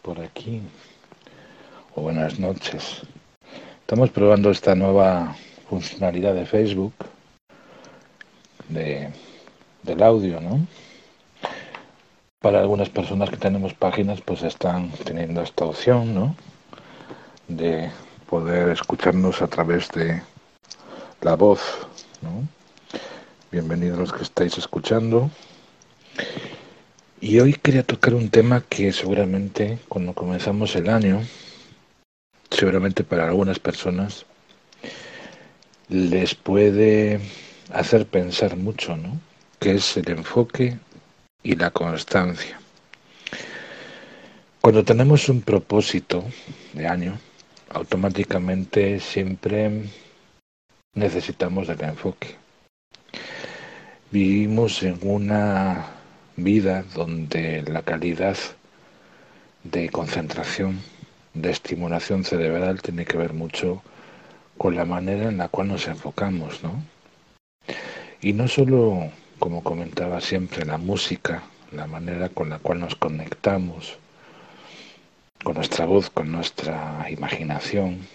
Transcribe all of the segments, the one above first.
por aquí o buenas noches. Estamos probando esta nueva funcionalidad de Facebook de, del audio, ¿no? Para algunas personas que tenemos páginas, pues están teniendo esta opción, ¿no? De poder escucharnos a través de la voz. Bienvenidos los que estáis escuchando. Y hoy quería tocar un tema que seguramente cuando comenzamos el año, seguramente para algunas personas, les puede hacer pensar mucho, ¿no? Que es el enfoque y la constancia. Cuando tenemos un propósito de año, automáticamente siempre necesitamos el enfoque. Vivimos en una vida donde la calidad de concentración, de estimulación cerebral tiene que ver mucho con la manera en la cual nos enfocamos, ¿no? Y no solo, como comentaba siempre, la música, la manera con la cual nos conectamos con nuestra voz, con nuestra imaginación,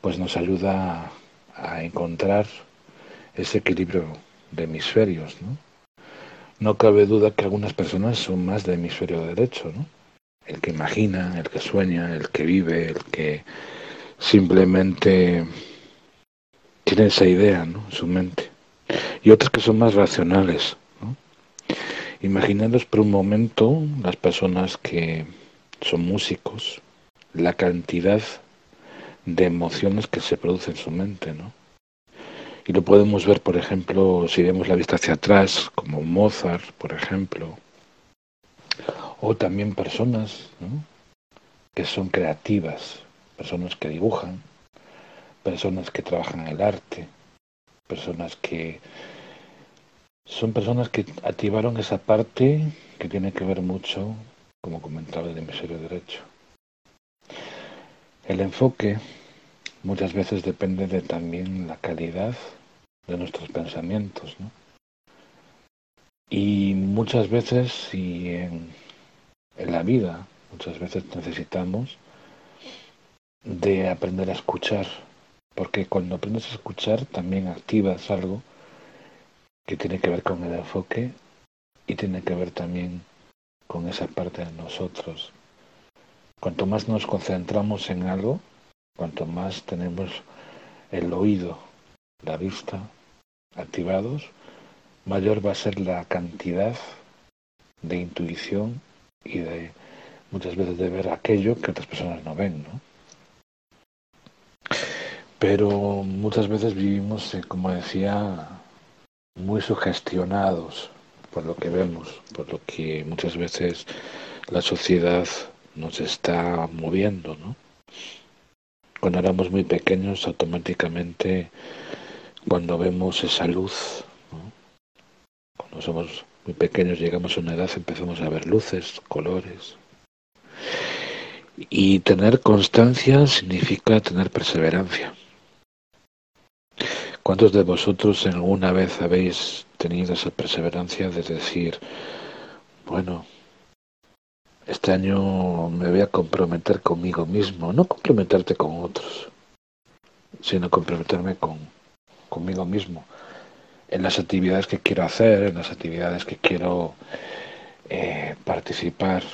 pues nos ayuda a encontrar ese equilibrio de hemisferios, ¿no? No cabe duda que algunas personas son más de hemisferio derecho, ¿no? El que imagina, el que sueña, el que vive, el que simplemente tiene esa idea, ¿no? En su mente. Y otros que son más racionales, ¿no? Imaginaros por un momento las personas que son músicos, la cantidad de emociones que se producen en su mente, ¿no? Y lo podemos ver, por ejemplo, si vemos la vista hacia atrás, como Mozart, por ejemplo, o también personas que son creativas, personas que dibujan, personas que trabajan el arte, personas que son personas que activaron esa parte que tiene que ver mucho, como comentaba el hemisferio derecho. El enfoque muchas veces depende de también la calidad de nuestros pensamientos. ¿no? Y muchas veces, y en, en la vida, muchas veces necesitamos de aprender a escuchar, porque cuando aprendes a escuchar también activas algo que tiene que ver con el enfoque y tiene que ver también con esa parte de nosotros. Cuanto más nos concentramos en algo, cuanto más tenemos el oído, la vista, activados, mayor va a ser la cantidad de intuición y de muchas veces de ver aquello que otras personas no ven, ¿no? Pero muchas veces vivimos, eh, como decía, muy sugestionados por lo que vemos, por lo que muchas veces la sociedad nos está moviendo, ¿no? Cuando éramos muy pequeños, automáticamente cuando vemos esa luz, cuando somos muy pequeños, llegamos a una edad, empezamos a ver luces, colores. Y tener constancia significa tener perseverancia. ¿Cuántos de vosotros alguna vez habéis tenido esa perseverancia de decir, bueno, este año me voy a comprometer conmigo mismo, no comprometerte con otros, sino comprometerme con, conmigo mismo, en las actividades que quiero hacer, en las actividades que quiero eh, participar.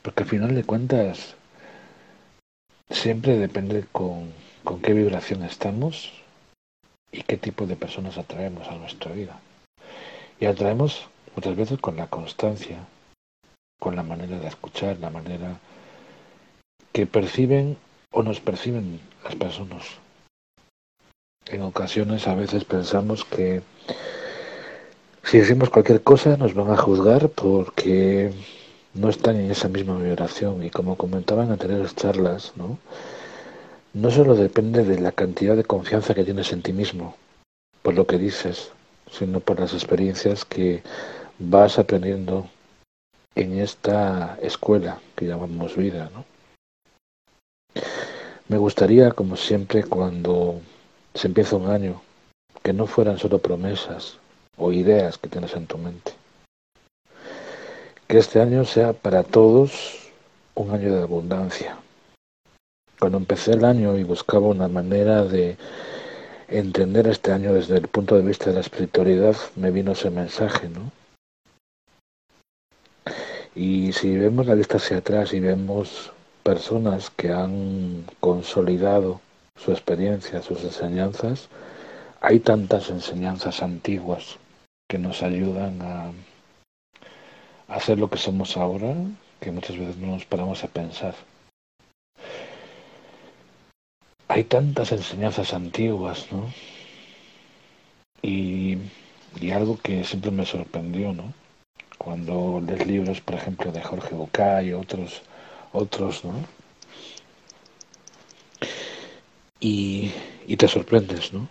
Porque al final de cuentas, siempre depende con, con qué vibración estamos y qué tipo de personas atraemos a nuestra vida. Y atraemos muchas veces con la constancia, con la manera de escuchar, la manera que perciben o nos perciben las personas en ocasiones a veces pensamos que si decimos cualquier cosa nos van a juzgar porque no están en esa misma vibración y como comentaban en anteriores charlas, ¿no? no solo depende de la cantidad de confianza que tienes en ti mismo, por lo que dices, sino por las experiencias que vas aprendiendo en esta escuela que llamamos vida. ¿no? Me gustaría, como siempre, cuando se empieza un año, que no fueran solo promesas o ideas que tienes en tu mente. que este año sea para todos un año de abundancia. Cuando empecé el año y buscaba una manera de entender este año desde el punto de vista de la espiritualidad, me vino ese mensaje, ¿no? Y si vemos la vista hacia atrás y vemos personas que han consolidado su experiencia, sus enseñanzas, hay tantas enseñanzas antiguas que nos ayudan a hacer lo que somos ahora que muchas veces no nos paramos a pensar. Hay tantas enseñanzas antiguas, ¿no? Y, y algo que siempre me sorprendió, ¿no? Cuando lees libros, por ejemplo, de Jorge Bucay y otros, otros, ¿no? Y, y te sorprendes, ¿no?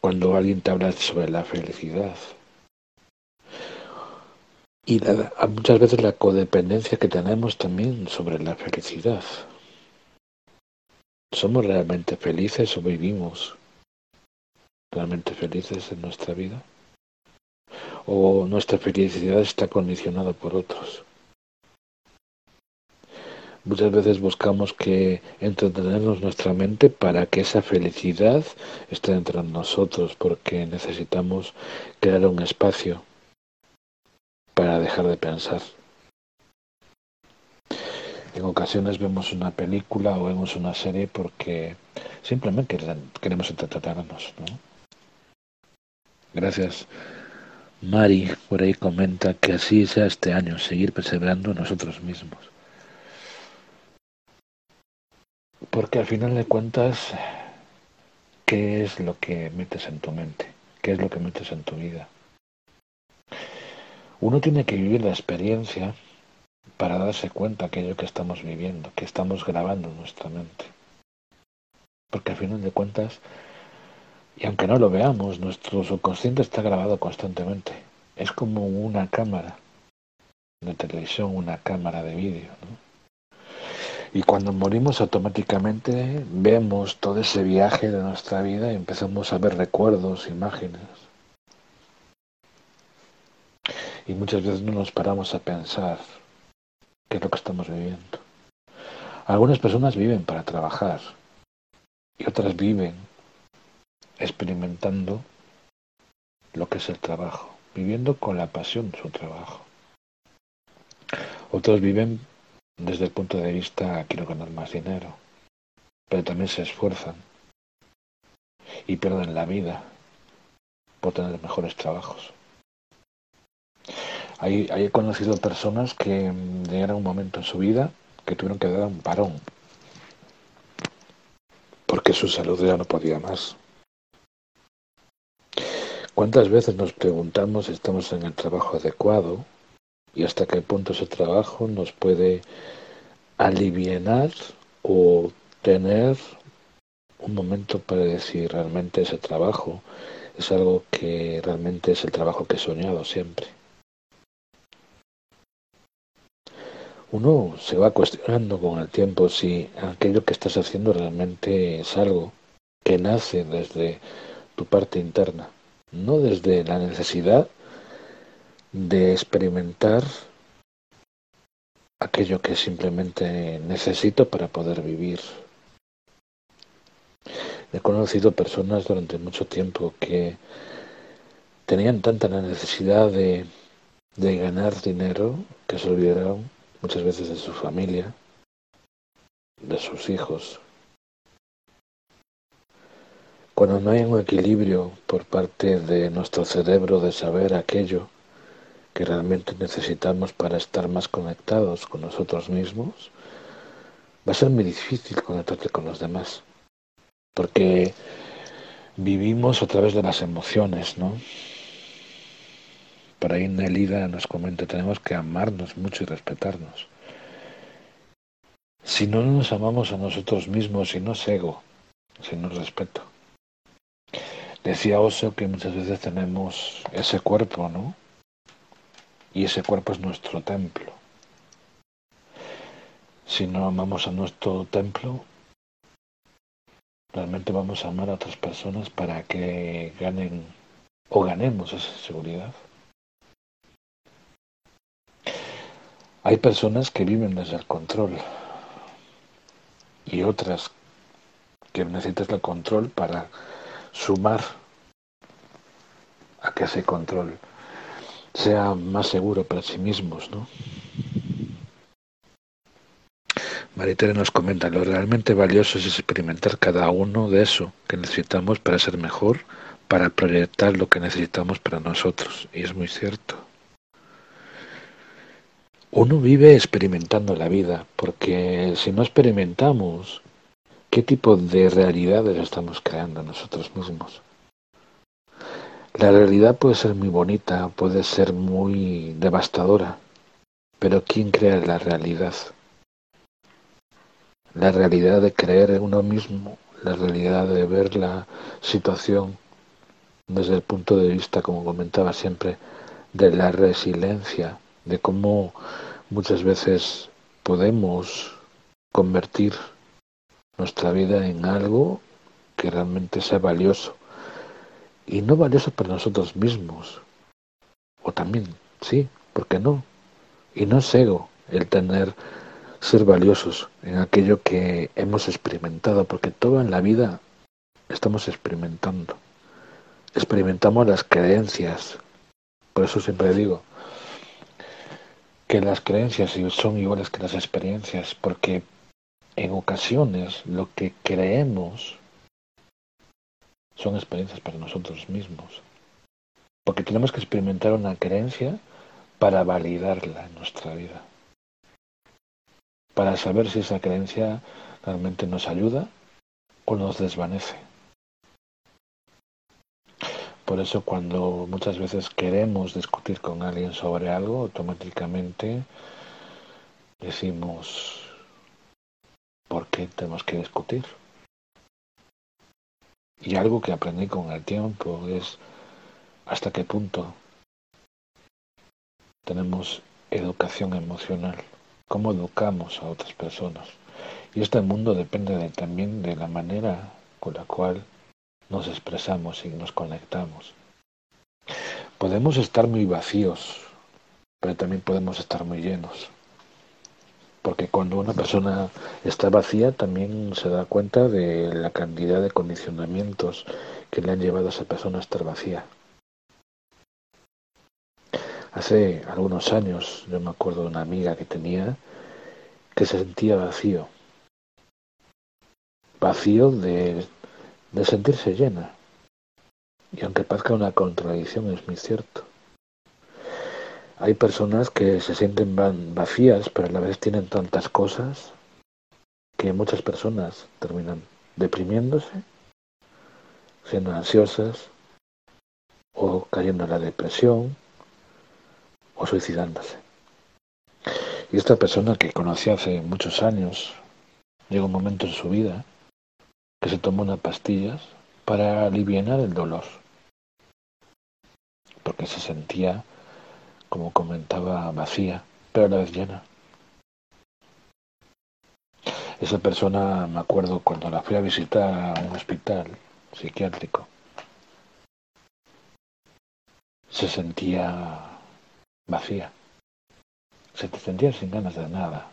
Cuando alguien te habla sobre la felicidad, y muchas veces la codependencia que tenemos también sobre la felicidad. ¿Somos realmente felices o vivimos realmente felices en nuestra vida? ¿O nuestra felicidad está condicionada por otros? Muchas veces buscamos que entretenernos nuestra mente para que esa felicidad esté dentro de nosotros, porque necesitamos crear un espacio para dejar de pensar. En ocasiones vemos una película o vemos una serie porque simplemente queremos entretenernos. ¿no? Gracias. Mari por ahí comenta que así sea este año, seguir perseverando nosotros mismos. Porque al final de cuentas, ¿qué es lo que metes en tu mente? ¿Qué es lo que metes en tu vida? Uno tiene que vivir la experiencia para darse cuenta de aquello que estamos viviendo, que estamos grabando en nuestra mente. Porque al final de cuentas, y aunque no lo veamos, nuestro subconsciente está grabado constantemente. Es como una cámara de televisión, una cámara de vídeo. Y cuando morimos automáticamente vemos todo ese viaje de nuestra vida y empezamos a ver recuerdos, imágenes. y muchas veces no nos paramos a pensar qué es lo que estamos viviendo. Algunas personas viven para trabajar y otras viven experimentando lo que es el trabajo, viviendo con la pasión su trabajo. Otros viven desde el punto de vista quiero ganar más dinero, pero también se esfuerzan y pierden la vida por tener mejores trabajos. Hay, he conocido personas que mm, llegaron un momento en su vida que tuvieron que dar un parón porque su salud ya no podía más. ¿Cuántas veces nos preguntamos si estamos en el trabajo adecuado y hasta qué punto ese trabajo nos puede aliviar o tener un momento para decir realmente ese trabajo es algo que realmente es el trabajo que he soñado siempre? uno se va cuestionando con el tiempo si aquello que estás haciendo realmente es algo que nace desde tu parte interna, no desde la necesidad de experimentar aquello que simplemente necesito para poder vivir. He conocido personas durante mucho tiempo que tenían tanta la necesidad de, de ganar dinero que se olvidaron muchas veces de su familia, de sus hijos. Cuando no hay un equilibrio por parte de nuestro cerebro de saber aquello que realmente necesitamos para estar más conectados con nosotros mismos, va a ser muy difícil conectarte con los demás. Porque vivimos a través de las emociones, ¿no? Por ahí Nelida nos comenta, tenemos que amarnos mucho y respetarnos. Si no nos amamos a nosotros mismos, si no es ego, si no es respeto. Decía Oso que muchas veces tenemos ese cuerpo, ¿no? Y ese cuerpo es nuestro templo. Si no amamos a nuestro templo, realmente vamos a amar a otras personas para que ganen o ganemos esa seguridad. Hay personas que viven desde el control y otras que necesitas el control para sumar a que ese control sea más seguro para sí mismos, ¿no? Maritere nos comenta, lo realmente valioso es experimentar cada uno de eso que necesitamos para ser mejor, para proyectar lo que necesitamos para nosotros. Y es muy cierto. Uno vive experimentando la vida, porque si no experimentamos, ¿qué tipo de realidades estamos creando nosotros mismos? La realidad puede ser muy bonita, puede ser muy devastadora, pero ¿quién crea la realidad? La realidad de creer en uno mismo, la realidad de ver la situación desde el punto de vista, como comentaba siempre, de la resiliencia, de cómo muchas veces podemos convertir nuestra vida en algo que realmente sea valioso. Y no valioso para nosotros mismos. O también, sí, ¿por qué no? Y no es ego el tener, ser valiosos en aquello que hemos experimentado, porque todo en la vida estamos experimentando. Experimentamos las creencias. Por eso siempre digo, que las creencias son iguales que las experiencias, porque en ocasiones lo que creemos son experiencias para nosotros mismos. Porque tenemos que experimentar una creencia para validarla en nuestra vida. Para saber si esa creencia realmente nos ayuda o nos desvanece. Por eso cuando muchas veces queremos discutir con alguien sobre algo, automáticamente decimos, ¿por qué tenemos que discutir? Y algo que aprendí con el tiempo es hasta qué punto tenemos educación emocional, cómo educamos a otras personas. Y este mundo depende también de la manera con la cual nos expresamos y nos conectamos. Podemos estar muy vacíos, pero también podemos estar muy llenos. Porque cuando una persona está vacía también se da cuenta de la cantidad de condicionamientos que le han llevado a esa persona a estar vacía. Hace algunos años yo me acuerdo de una amiga que tenía que se sentía vacío. Vacío de de sentirse llena. Y aunque parezca una contradicción, es muy cierto. Hay personas que se sienten vacías, pero a la vez tienen tantas cosas que muchas personas terminan deprimiéndose, siendo ansiosas, o cayendo en la depresión, o suicidándose. Y esta persona que conocí hace muchos años, llegó un momento en su vida que se tomó unas pastillas para aliviar el dolor, porque se sentía, como comentaba, vacía, pero a la vez llena. Esa persona, me acuerdo cuando la fui a visitar a un hospital psiquiátrico, se sentía vacía, se sentía sin ganas de nada.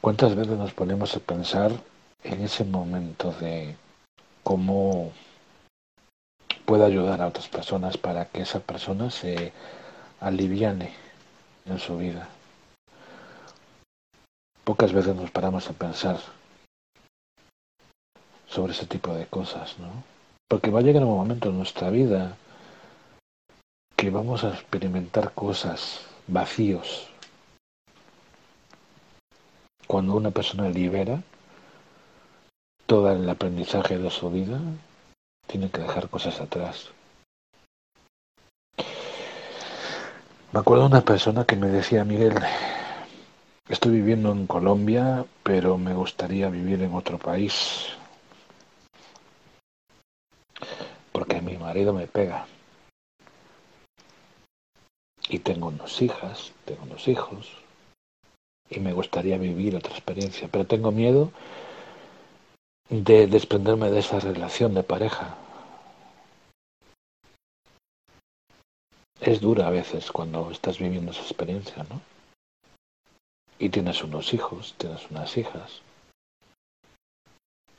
¿Cuántas veces nos ponemos a pensar en ese momento de cómo puede ayudar a otras personas para que esa persona se aliviane en su vida. Pocas veces nos paramos a pensar sobre ese tipo de cosas, ¿no? Porque va a llegar un momento en nuestra vida que vamos a experimentar cosas, vacíos. Cuando una persona libera, todo el aprendizaje de su vida, tiene que dejar cosas atrás. Me acuerdo de una persona que me decía, Miguel, estoy viviendo en Colombia, pero me gustaría vivir en otro país. Porque mi marido me pega. Y tengo unos hijas, tengo unos hijos. Y me gustaría vivir otra experiencia, pero tengo miedo de desprenderme de esa relación de pareja. es dura a veces cuando estás viviendo esa experiencia, ¿no? Y tienes unos hijos, tienes unas hijas.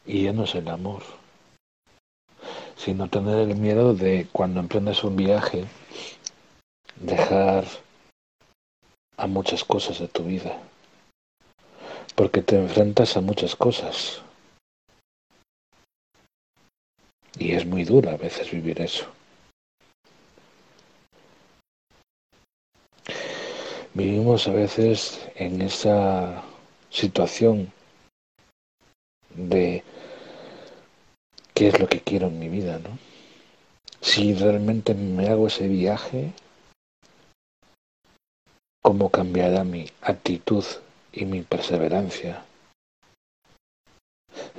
Y ya no es el amor, sino tener el miedo de cuando emprendes un viaje, dejar a muchas cosas de tu vida. Porque te enfrentas a muchas cosas. Y es muy duro a veces vivir eso. Vivimos a veces en esa situación de qué es lo que quiero en mi vida, ¿no? Si realmente me hago ese viaje, ¿cómo cambiará mi actitud y mi perseverancia?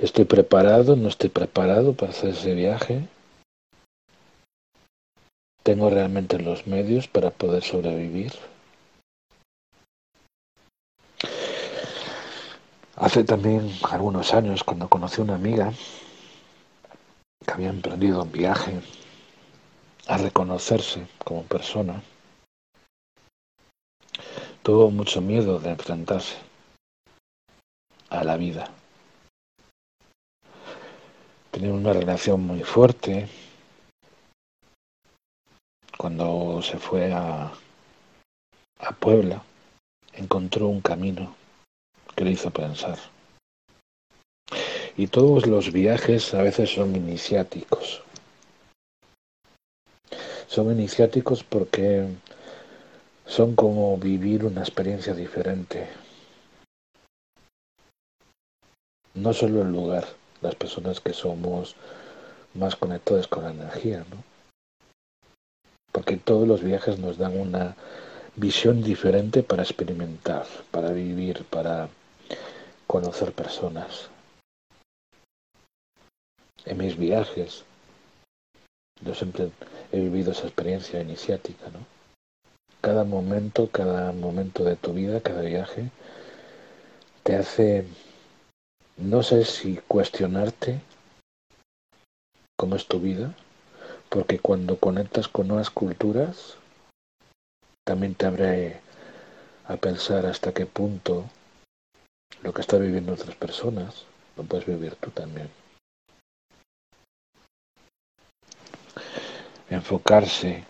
¿Estoy preparado? ¿No estoy preparado para hacer ese viaje? ¿Tengo realmente los medios para poder sobrevivir? Hace también algunos años, cuando conocí a una amiga que había emprendido un viaje a reconocerse como persona, tuvo mucho miedo de enfrentarse a la vida. Tenía una relación muy fuerte. Cuando se fue a, a Puebla, encontró un camino que le hizo pensar. Y todos los viajes a veces son iniciáticos. Son iniciáticos porque son como vivir una experiencia diferente. No solo el lugar, las personas que somos más conectados con la energía, ¿no? Porque todos los viajes nos dan una visión diferente para experimentar, para vivir, para conocer personas. En mis viajes, yo siempre he vivido esa experiencia iniciática, ¿no? Cada momento, cada momento de tu vida, cada viaje, te hace, no sé si cuestionarte cómo es tu vida, porque cuando conectas con nuevas culturas, también te abre a pensar hasta qué punto lo que están viviendo otras personas, lo puedes vivir tú también. Enfocarse,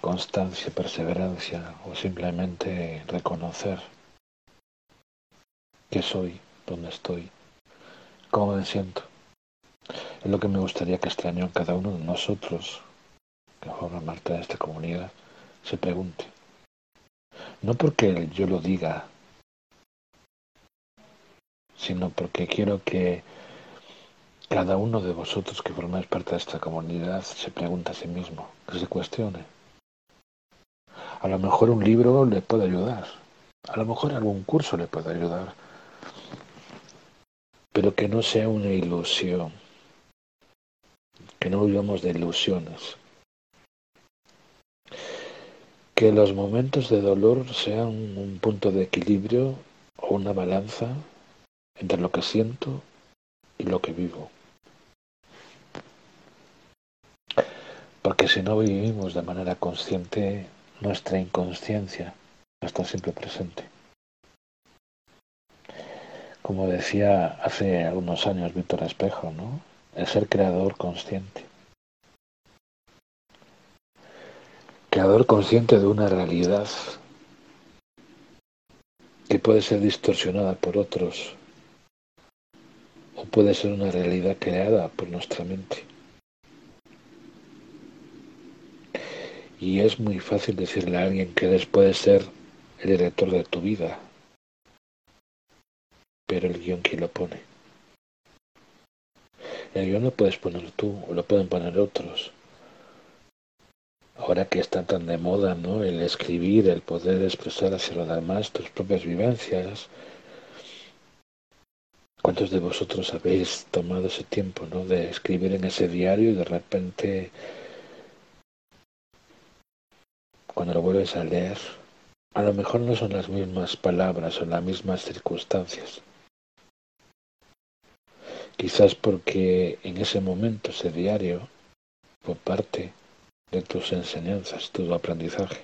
constancia, perseverancia o simplemente reconocer qué soy, dónde estoy, cómo me siento. Es lo que me gustaría que este año cada uno de nosotros, que forma parte de esta comunidad, se pregunte. No porque yo lo diga sino porque quiero que cada uno de vosotros que formáis parte de esta comunidad se pregunte a sí mismo, que se cuestione. A lo mejor un libro le puede ayudar, a lo mejor algún curso le puede ayudar, pero que no sea una ilusión, que no vivamos de ilusiones, que los momentos de dolor sean un punto de equilibrio o una balanza entre lo que siento y lo que vivo. Porque si no vivimos de manera consciente, nuestra inconsciencia está siempre presente. Como decía hace algunos años Víctor Espejo, ¿no? El ser creador consciente. Creador consciente de una realidad que puede ser distorsionada por otros puede ser una realidad creada por nuestra mente. Y es muy fácil decirle a alguien que eres, puede ser el director de tu vida, pero el guion quién lo pone. El guion lo puedes poner tú o lo pueden poner otros. Ahora que está tan de moda, ¿no? El escribir, el poder expresar hacia los demás tus propias vivencias, ¿Cuántos de vosotros habéis tomado ese tiempo ¿no? de escribir en ese diario y de repente, cuando lo vuelves a leer, a lo mejor no son las mismas palabras o las mismas circunstancias? Quizás porque en ese momento ese diario fue parte de tus enseñanzas, tu aprendizaje.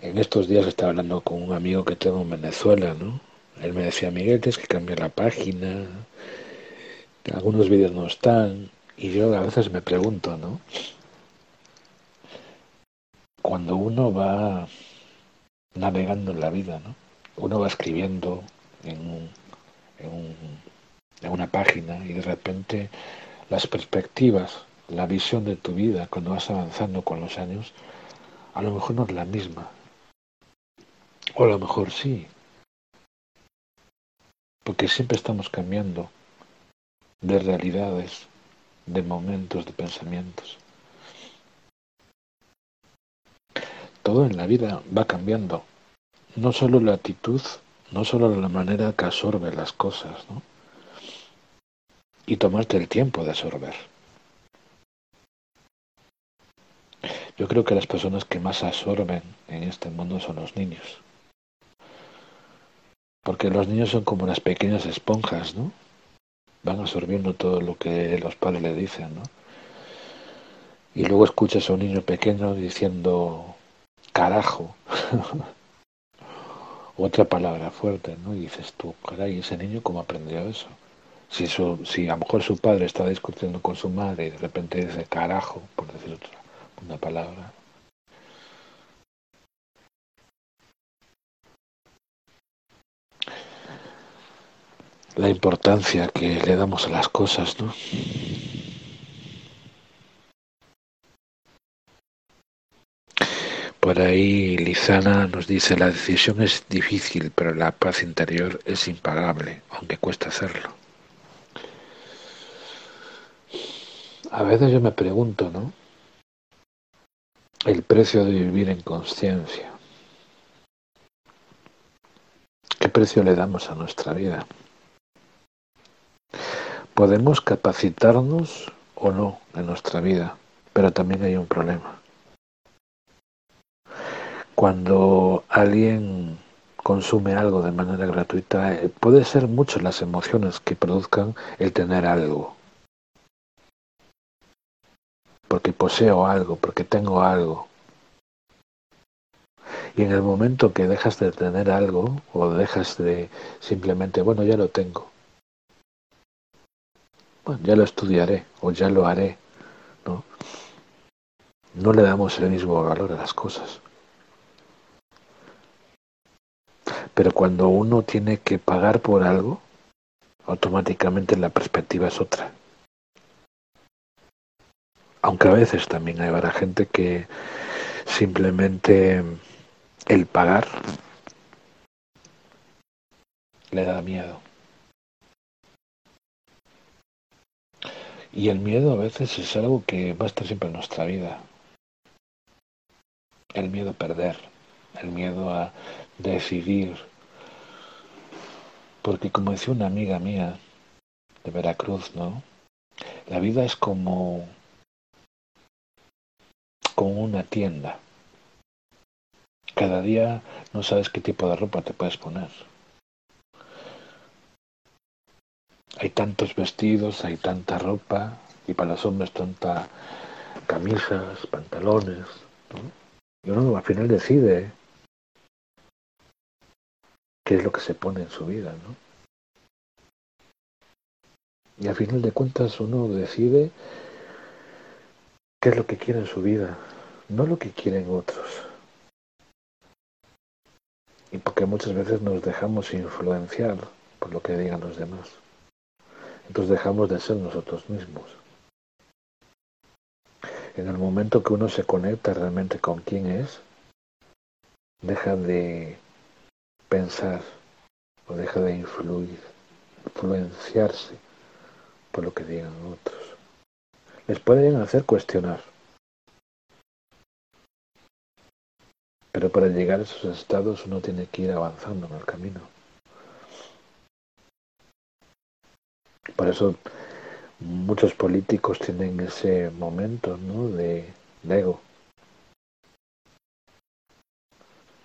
En estos días estaba hablando con un amigo que tengo en Venezuela, ¿no? Él me decía, Miguel, tienes que cambiar la página, algunos vídeos no están, y yo a veces me pregunto, ¿no? Cuando uno va navegando en la vida, ¿no? Uno va escribiendo en, en una página y de repente las perspectivas, la visión de tu vida cuando vas avanzando con los años, a lo mejor no es la misma. O a lo mejor sí. Porque siempre estamos cambiando de realidades, de momentos, de pensamientos. Todo en la vida va cambiando. No solo la actitud, no solo la manera que absorbe las cosas, ¿no? Y tomarte el tiempo de absorber. Yo creo que las personas que más absorben en este mundo son los niños. Porque los niños son como unas pequeñas esponjas, ¿no? van absorbiendo todo lo que los padres le dicen, ¿no? Y luego escuchas a un niño pequeño diciendo carajo, otra palabra fuerte, ¿no? Y dices tú, caray, ese niño cómo aprendió eso. Si, eso, si a lo mejor su padre está discutiendo con su madre y de repente dice carajo, por decir otra una palabra, la importancia que le damos a las cosas, ¿no? Por ahí Lizana nos dice, la decisión es difícil, pero la paz interior es impagable, aunque cuesta hacerlo. A veces yo me pregunto, ¿no? El precio de vivir en conciencia. ¿Qué precio le damos a nuestra vida? Podemos capacitarnos o no en nuestra vida, pero también hay un problema. Cuando alguien consume algo de manera gratuita, eh, puede ser mucho las emociones que produzcan el tener algo. Porque poseo algo, porque tengo algo. Y en el momento que dejas de tener algo o dejas de simplemente, bueno, ya lo tengo, bueno, ya lo estudiaré o ya lo haré. ¿no? no le damos el mismo valor a las cosas. Pero cuando uno tiene que pagar por algo, automáticamente la perspectiva es otra. Aunque a veces también hay para gente que simplemente el pagar le da miedo. Y el miedo a veces es algo que va a estar siempre en nuestra vida. El miedo a perder, el miedo a decidir. Porque como decía una amiga mía de Veracruz, ¿no? La vida es como, como una tienda. Cada día no sabes qué tipo de ropa te puedes poner. hay tantos vestidos, hay tanta ropa, y para los hombres tanta camisas, pantalones, y uno al final decide qué es lo que se pone en su vida, ¿no? Y al final de cuentas uno decide qué es lo que quiere en su vida, no lo que quieren otros. Y porque muchas veces nos dejamos influenciar por lo que digan los demás entonces dejamos de ser nosotros mismos. En el momento que uno se conecta realmente con quién es, deja de pensar o deja de influir, influenciarse por lo que digan otros. Les pueden hacer cuestionar. Pero para llegar a esos estados uno tiene que ir avanzando en el camino. Por eso muchos políticos tienen ese momento ¿no? de, ego,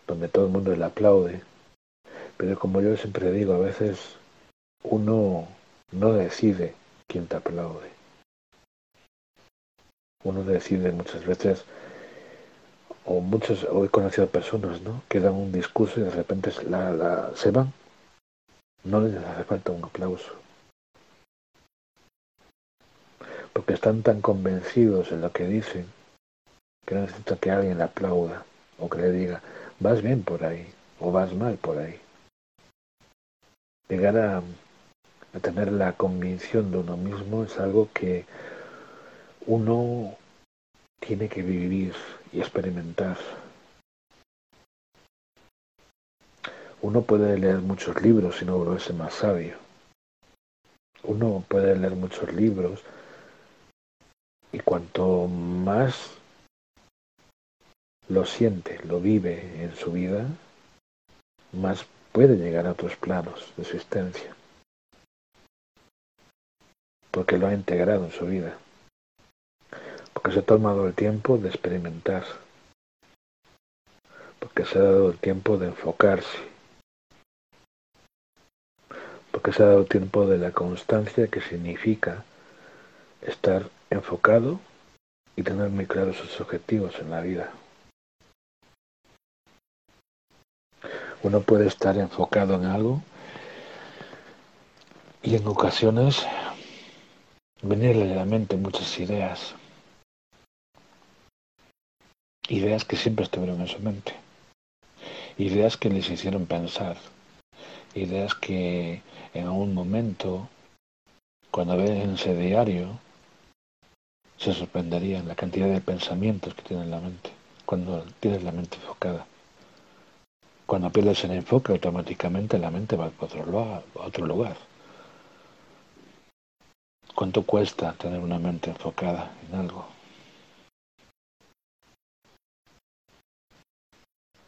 donde todo el mundo le aplaude. Pero como yo siempre digo, a veces uno no decide quién te aplaude. Uno decide muchas veces, o muchos, o he conocido personas, ¿no? Que dan un discurso y de repente se van. No les hace falta un aplauso. Porque están tan convencidos en lo que dicen que no necesita que alguien le aplauda o que le diga, vas bien por ahí o vas mal por ahí. Llegar a, tener la convicción de uno mismo es algo que uno tiene que vivir y experimentar. Uno puede leer muchos libros y no volverse más sabio. Uno puede leer muchos libros y cuanto más lo siente, lo vive en su vida, más puede llegar a otros planos de existencia porque lo ha integrado en su vida, porque se ha tomado el tiempo de experimentar, porque se ha dado el tiempo de enfocarse, porque se ha dado el tiempo de la constancia que significa estar enfocado y tener muy claros sus objetivos en la vida. Uno puede estar enfocado en algo y en ocasiones venirle a la mente muchas ideas. Ideas que siempre estuvieron en su mente. Ideas que les hicieron pensar. Ideas que en algún momento, cuando ven ese diario, se sorprenderían la cantidad de pensamientos que tiene en la mente, cuando tienes la mente enfocada. Cuando pierdes el enfoque, automáticamente la mente va a otro, lugar. ¿Cuánto cuesta tener una mente enfocada en algo?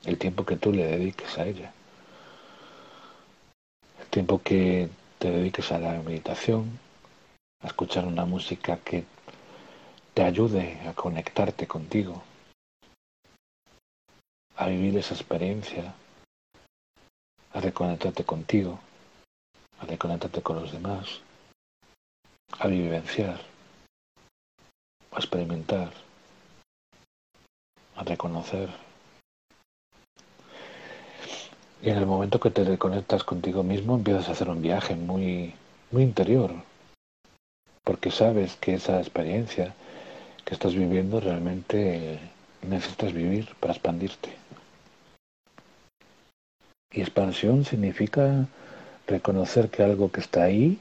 El tiempo que tú le dediques a ella. El tiempo que te dediques a la meditación, a escuchar una música que te ayude a conectarte contigo, a vivir esa experiencia, a reconectarte contigo, a reconectarte con los demás. A vivenciar, a experimentar, a reconocer. Y en el momento que te reconectas contigo mismo empiezas a hacer un viaje muy, muy interior, porque sabes que esa experiencia que estás viviendo realmente necesitas vivir para expandirte. Y expansión significa reconocer que algo que está ahí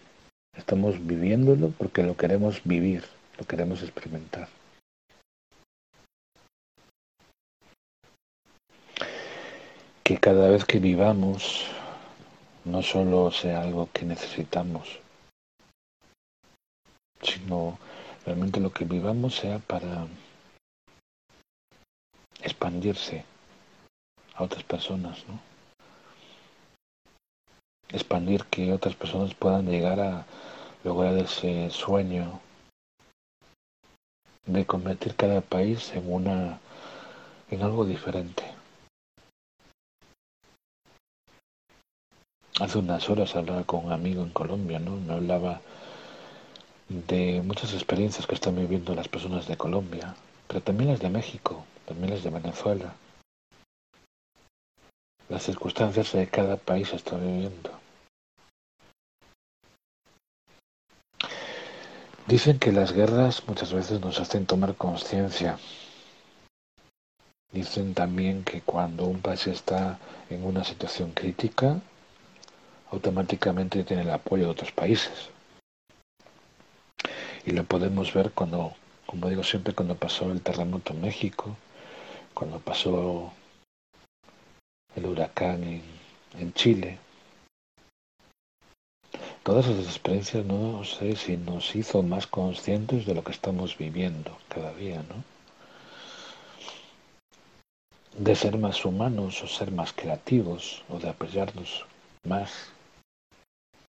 Estamos viviéndolo porque lo queremos vivir, lo queremos experimentar. Que cada vez que vivamos no solo sea algo que necesitamos, sino realmente lo que vivamos sea para expandirse a otras personas, ¿no? Expandir que otras personas puedan llegar a lograr ese sueño de convertir cada país en una en algo diferente. Hace unas horas hablaba con un amigo en Colombia, ¿no? Me hablaba de muchas experiencias que están viviendo las personas de Colombia, pero también las de México, también las de Venezuela. Las circunstancias de cada país está viviendo. Dicen que las guerras muchas veces nos hacen tomar conciencia. Dicen también que cuando un país está en una situación crítica, automáticamente tiene el apoyo de otros países. Y lo podemos ver cuando, como digo siempre, cuando pasó el terremoto en México, cuando pasó el huracán en, en Chile, Todas esas experiencias no sé si nos hizo más conscientes de lo que estamos viviendo cada día, ¿no? De ser más humanos o ser más creativos o de apoyarnos más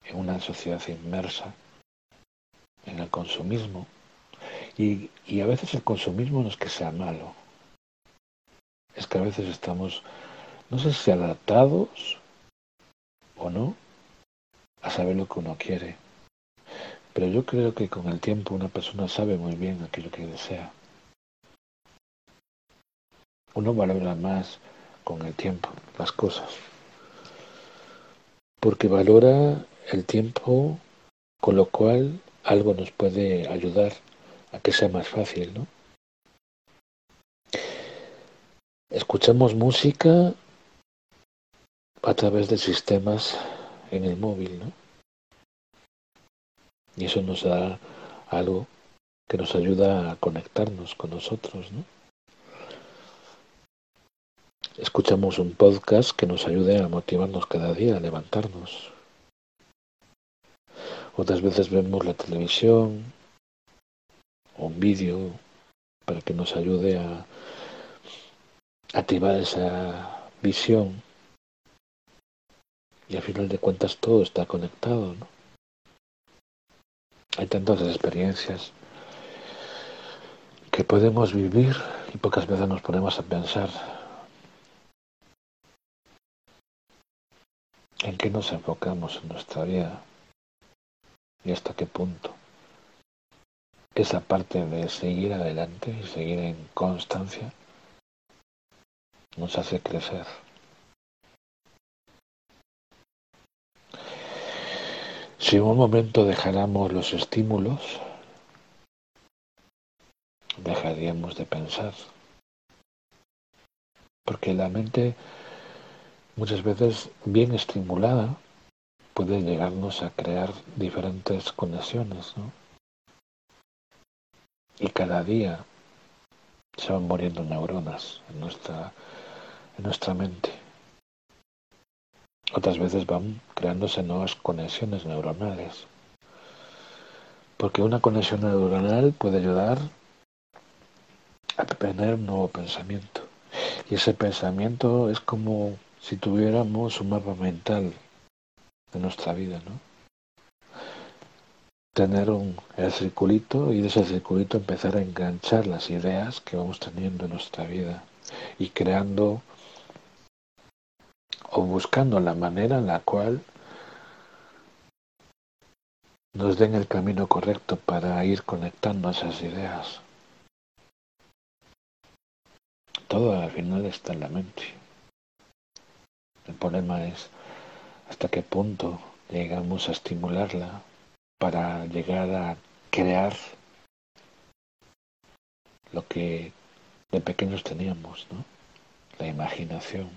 en una sociedad inmersa en el consumismo. Y, y a veces el consumismo no es que sea malo, es que a veces estamos, no sé si adaptados o no, a saber lo que uno quiere. Pero yo creo que con el tiempo una persona sabe muy bien aquello que desea. uno valora más con el tiempo las cosas. Porque valora el tiempo con lo cual algo nos puede ayudar a que sea más fácil, ¿no? Escuchamos música a través de sistemas en el móvil, ¿no? Y eso nos da algo que nos ayuda a conectarnos con nosotros, ¿no? Escuchamos un podcast que nos ayude a motivarnos cada día, a levantarnos. Otras veces vemos la televisión o un vídeo para que nos ayude a activar esa visión. Y al final de cuentas todo está conectado, ¿no? Hay tantas experiencias que podemos vivir y pocas veces nos ponemos a pensar en qué nos enfocamos en nuestra vida y hasta qué punto esa parte de seguir adelante y seguir en constancia nos hace crecer. Si en un momento dejáramos los estímulos, dejaríamos de pensar. Porque la mente muchas veces bien estimulada puede llegarnos a crear diferentes conexiones. ¿no? Y cada día se van muriendo neuronas en nuestra, en nuestra mente. Otras veces van creándose nuevas conexiones neuronales. Porque una conexión neuronal puede ayudar a tener un nuevo pensamiento. Y ese pensamiento es como si tuviéramos un mapa mental de nuestra vida, ¿no? Tener un, el circulito y de ese circulito empezar a enganchar las ideas que vamos teniendo en nuestra vida y creando buscando la manera en la cual nos den el camino correcto para ir conectando esas ideas. Todo al final está en la mente. El problema es hasta qué punto llegamos a estimularla para llegar a crear lo que de pequeños teníamos, ¿no? La imaginación.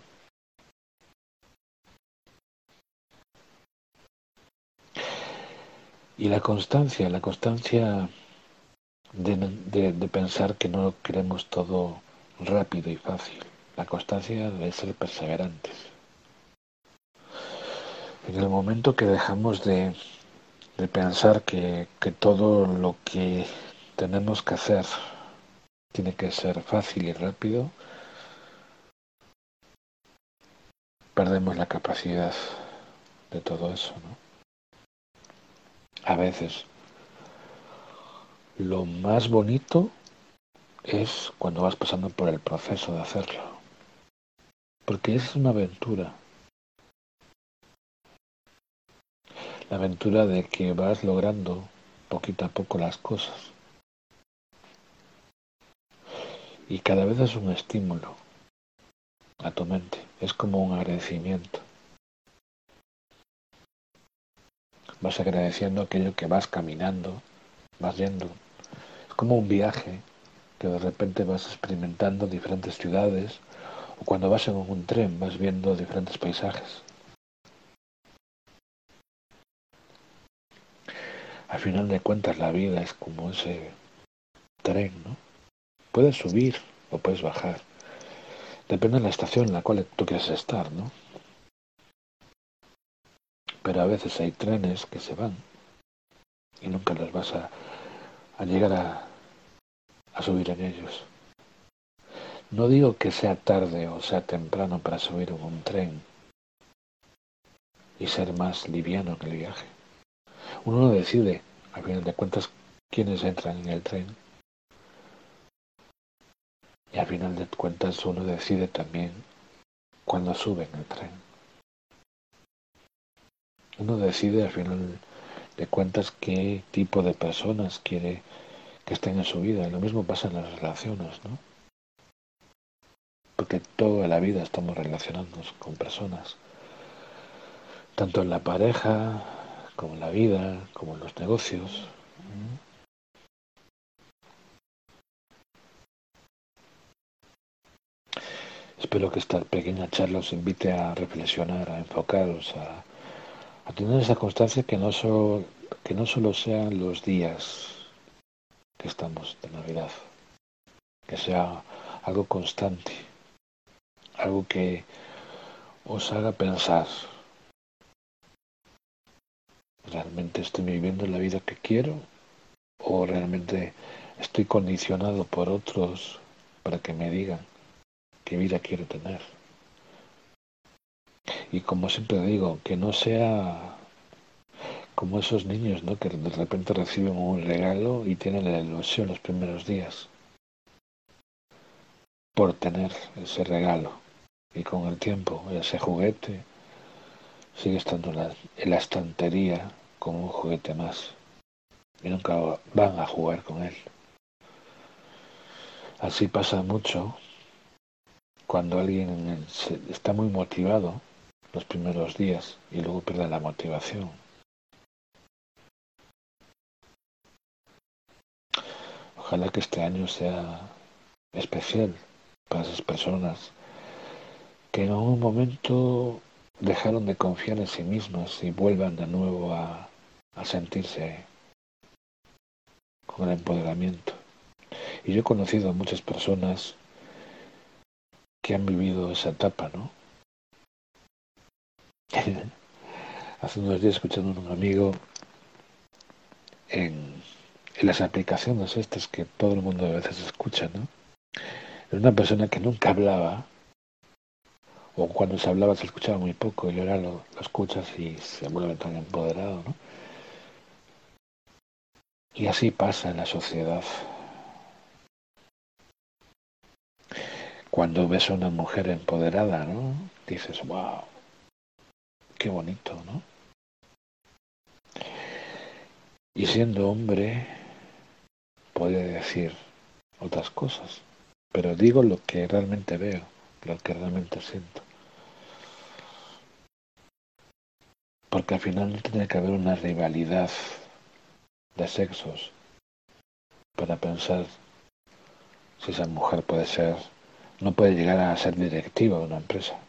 Y la constancia, la constancia de, de, pensar que no queremos todo rápido y fácil. La constancia de ser perseverantes. En el momento que dejamos de, de pensar que, que todo lo que tenemos que hacer tiene que ser fácil y rápido, perdemos la capacidad de todo eso, ¿no? A veces. Lo más bonito es cuando vas pasando por el proceso de hacerlo. Porque es una aventura. La aventura de que vas logrando poquito a poco las cosas. Y cada vez es un estímulo a tu mente. Es como un agradecimiento. Vas agradeciendo aquello que vas caminando, vas yendo. Es como un viaje que de repente vas experimentando diferentes ciudades o cuando vas en un tren vas viendo diferentes paisajes. Al final de cuentas la vida es como ese tren, ¿no? Puedes subir o puedes bajar. Depende de la estación en la cual tú quieres estar, ¿no? Pero a veces hay trenes que se van y nunca los vas a, llegar a, subir en ellos. No digo que sea tarde o sea temprano para subir en un tren y ser más liviano en el viaje. Uno no decide, a final de cuentas, quiénes entran en el tren. Y al final de cuentas uno decide también cuándo sube en el tren uno decide al final de cuentas qué tipo de personas quiere que estén en su vida. Lo mismo pasa en las relaciones, ¿no? porque toda la vida estamos relacionándonos con personas, tanto en la pareja, como en la vida, como en los negocios. Espero que esta pequeña charla os invite a reflexionar, a enfocaros, a, tener esa constancia que no, que no solo sean los días que estamos de Navidad, que sea algo constante, algo que os haga pensar, ¿realmente estoy viviendo la vida que quiero? ¿O realmente estoy condicionado por otros para que me digan qué vida quiero tener? Y como siempre digo, que no sea como esos niños, ¿no? Que de repente reciben un regalo y tienen la ilusión los primeros días por tener ese regalo. Y con el tiempo, ese juguete sigue estando en la, estantería como un juguete más. Y nunca van a jugar con él. Así pasa mucho cuando alguien está muy motivado los primeros días y luego pierde la motivación. Ojalá que este año sea especial para esas personas que en un momento dejaron de confiar en sí mismas y vuelvan de nuevo a, a sentirse con el empoderamiento. Y yo he conocido a muchas personas que han vivido esa etapa, ¿no? Hace unos días escuchando a un amigo en, las aplicaciones estas que todo el mundo a veces escucha, ¿no? Una persona que nunca hablaba, o cuando se hablaba se escuchaba muy poco, y ahora lo, lo escuchas y se vuelve tan empoderado, ¿no? Y así pasa en la sociedad. Cuando ves a una mujer empoderada, ¿no? Dices, wow, qué bonito, ¿no? Y siendo hombre, puede decir otras cosas, pero digo lo que realmente veo, lo que realmente siento. Porque al final tiene que haber una rivalidad de sexos para pensar si esa mujer puede ser, no puede llegar a ser directiva de una empresa.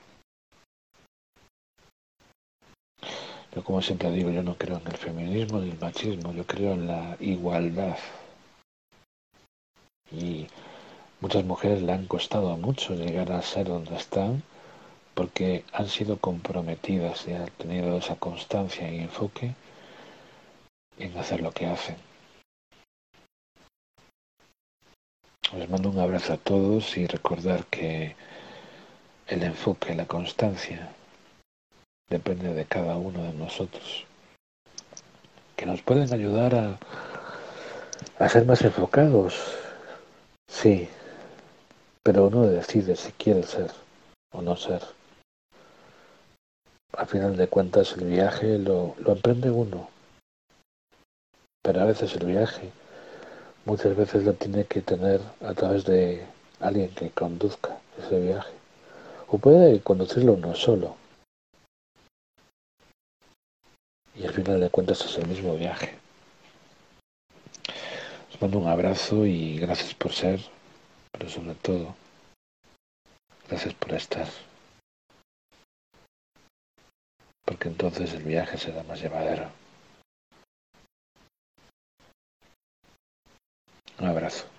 Yo como siempre digo, yo no creo en el feminismo ni el machismo, yo creo en la igualdad. Y muchas mujeres le han costado mucho llegar a ser donde están porque han sido comprometidas y han tenido esa constancia y enfoque en hacer lo que hacen. Les mando un abrazo a todos y recordar que el enfoque, la constancia, depende de cada uno de nosotros. Que nos pueden ayudar a, ser más enfocados, sí, pero uno decide si quiere ser o no ser. Al final de cuentas el viaje lo emprende uno pero a veces el viaje muchas veces lo tiene que tener a través de alguien que conduzca ese viaje. O puede conducirlo uno solo. Y al final de cuentas es el mismo viaje. Os mando un abrazo y gracias por ser, pero sobre todo, gracias por estar. Porque entonces el viaje será más llevadero. Un abrazo.